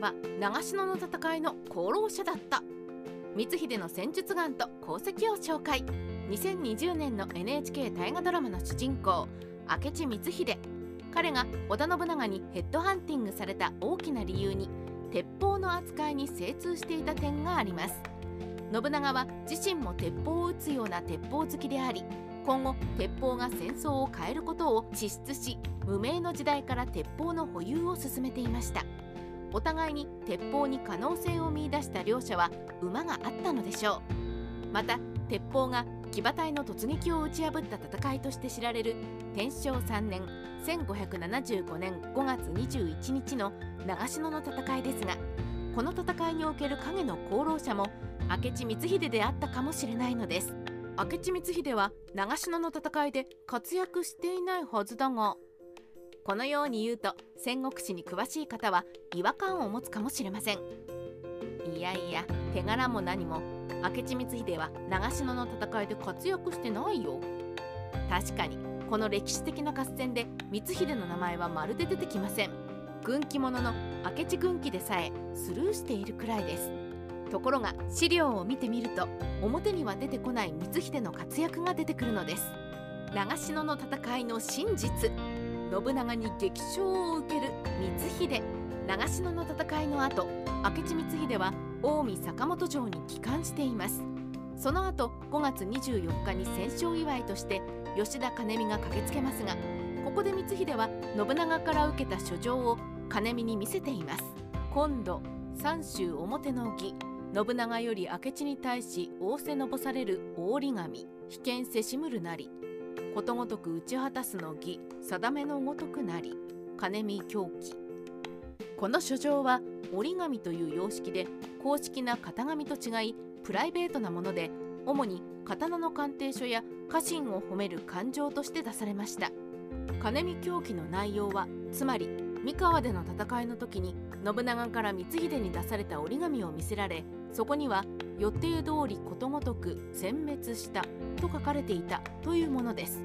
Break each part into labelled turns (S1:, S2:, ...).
S1: は長篠の戦いの功労者だった。光秀の戦術眼と功績を紹介。2020年の NHK 大河ドラマの主人公明智光秀。彼が織田信長にヘッドハンティングされた大きな理由に鉄砲の扱いに精通していた点があります。信長は自身も鉄砲を撃つような鉄砲好きであり今後鉄砲が戦争を変えることを地質し無名の時代から鉄砲の保有を進めていました。お互いに鉄砲に可能性を見いだした両者は馬があったのでしょう。また鉄砲が騎馬隊の突撃を打ち破った戦いとして知られる天正3年1575年5月21日の長篠の戦いですがこの戦いにおける影の功労者も明智光秀であったかもしれないのです。明智光秀は長篠の戦いで活躍していないはずだがこのように言うと戦国史に詳しい方は違和感を持つかもしれません。いやいや手柄も何も明智光秀は長篠の戦いで活躍してないよ。確かにこの歴史的な合戦で光秀の名前はまるで出てきません。軍記物の明智軍記でさえスルーしているくらいです。ところが資料を見てみると表には出てこない光秀の活躍が出てくるのです。長篠の戦いの真実。信長に激賞を受ける光秀。長篠の戦いの後明智光秀は近江坂本城に帰還しています。その後5月24日に戦勝祝いとして吉田兼美が駆けつけますがここで光秀は信長から受けた書状を兼美に見せています。今度三州表の儀信長より明智に対し仰せのぼされる大り紙被験せしむるなり。ことごとく打ち果たすの儀定めのごとくなり金見狂気。この書状は折り紙という様式で公式な型紙と違いプライベートなもので主に刀の鑑定書や家臣を褒める感情として出されました。金見狂気の内容はつまり三河での戦いの時に信長から光秀に出された折り紙を見せられそこには予定通りことごとく殲滅したと書かれていたというものです。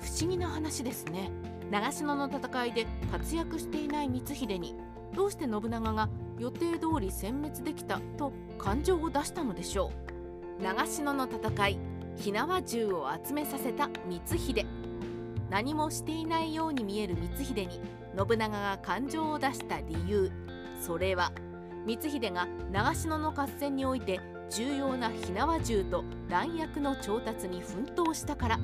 S1: 不思議な話ですね。長篠の戦いで活躍していない光秀にどうして信長が予定通り殲滅できたと感情を出したのでしょう。長篠の戦い火縄銃を集めさせた光秀。何もしていないように見える光秀に信長が感情を出した理由。それは光秀が長篠の合戦において重要な火縄銃と弾薬の調達に奮闘したから。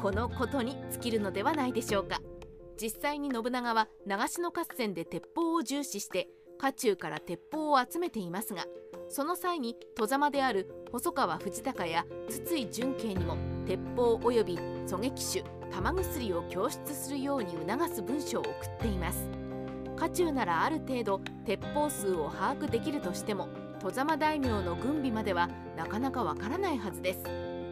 S1: このことに尽きるのではないでしょうか。実際に信長は長篠合戦で鉄砲を重視して家中から鉄砲を集めていますがその際に戸様である細川藤孝や筒井純慶にも鉄砲及び狙撃手玉薬を供出するように促す文書を送っています。家中ならある程度鉄砲数を把握できるとしても戸様大名の軍備まではなかなかわからないはずです。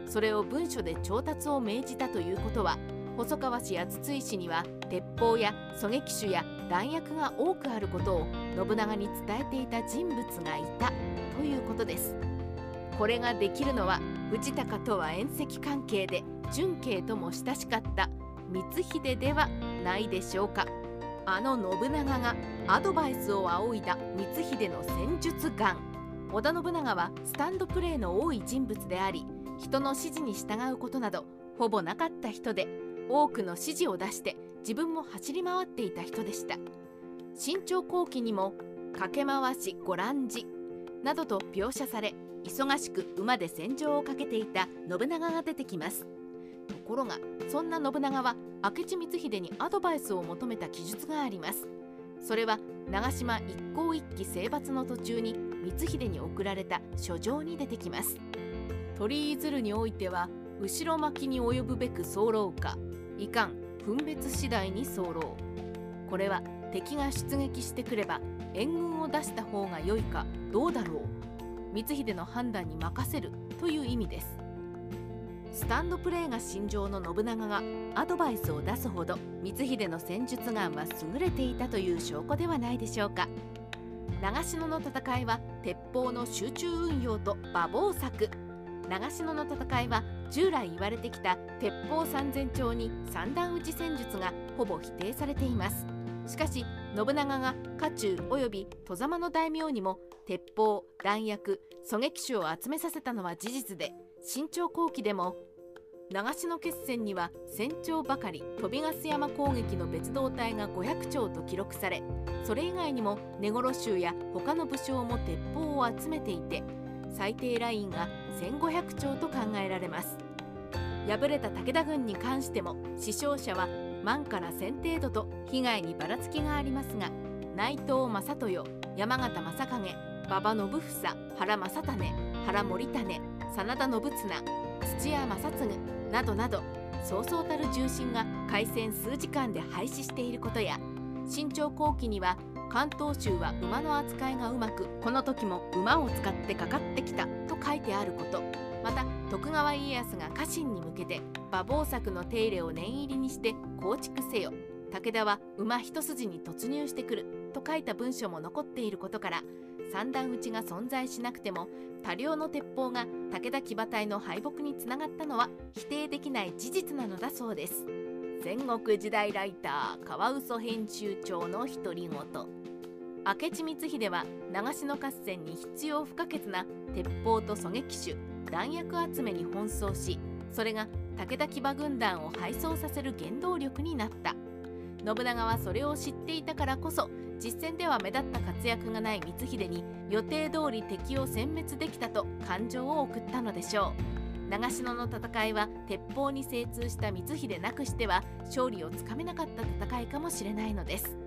S1: それを文書で調達を命じたということは細川氏や筒井氏には鉄砲や狙撃手や弾薬が多くあることを信長に伝えていた人物がいたということです。これができるのは藤高とは縁戚関係で純慶とも親しかった光秀ではないでしょうか。あの信長がアドバイスを仰いだ光秀の戦術眼。織田信長はスタンドプレーの多い人物であり人の指示に従うことなどほぼなかった人で多くの指示を出して自分も走り回っていた人でした。新朝後期にも駆け回しご覧じなどと描写され忙しく馬で戦場をかけていた信長が出てきます。ところがそんな信長は明智光秀にアドバイスを求めた記述があります。それは長島一向一揆征伐の途中に光秀に送られた書状に出てきます。鳥居鶴においては後ろ巻きに及ぶべく候かいかん分別次第に候これは敵が出撃してくれば援軍を出した方が良いかどうだろう。光秀の判断に任せるという意味です。スタンドプレーが心情の信長がアドバイスを出すほど光秀の戦術眼は優れていたという証拠ではないでしょうか。長篠の戦いは鉄砲の集中運用と馬防策。長篠の戦いは従来言われてきた鉄砲三千丁に三段打ち戦術がほぼ否定されています。しかし信長が家中及び戸様の大名にも鉄砲弾薬狙撃手を集めさせたのは事実で新朝後期でも長篠決戦には船長ばかり飛びガス山攻撃の別動隊が500丁と記録されそれ以外にも根頃衆や他の武将も鉄砲を集めていて最低ラインが1500丁と考えられます。敗れた武田軍に関しても死傷者は万から1000程度と被害にばらつきがありますが内藤正豊山形正景馬場信房原正種原森種真田信綱土屋正次などなどそうそうたる重臣が開戦数時間で廃止していることや新朝後期には関東州は馬の扱いがうまくこの時も馬を使ってかかってきたと書いてあること。また徳川家康が家臣に向けて馬房作の手入れを念入りにして構築せよ。武田は馬一筋に突入してくると書いた文書も残っていることから三段撃ちが存在しなくても多量の鉄砲が武田騎馬隊の敗北につながったのは否定できない事実なのだそうです。戦国時代ライターカワウソ編集長の独り言明智光秀は長篠合戦に必要不可欠な鉄砲と狙撃手弾薬集めに奔走しそれが武田騎馬軍団を敗走させる原動力になった。信長はそれを知っていたからこそ実戦では目立った活躍がない光秀に予定通り敵を殲滅できたと感情を送ったのでしょう。長篠の戦いは鉄砲に精通した光秀なくしては勝利をつかめなかった戦いかもしれないのです。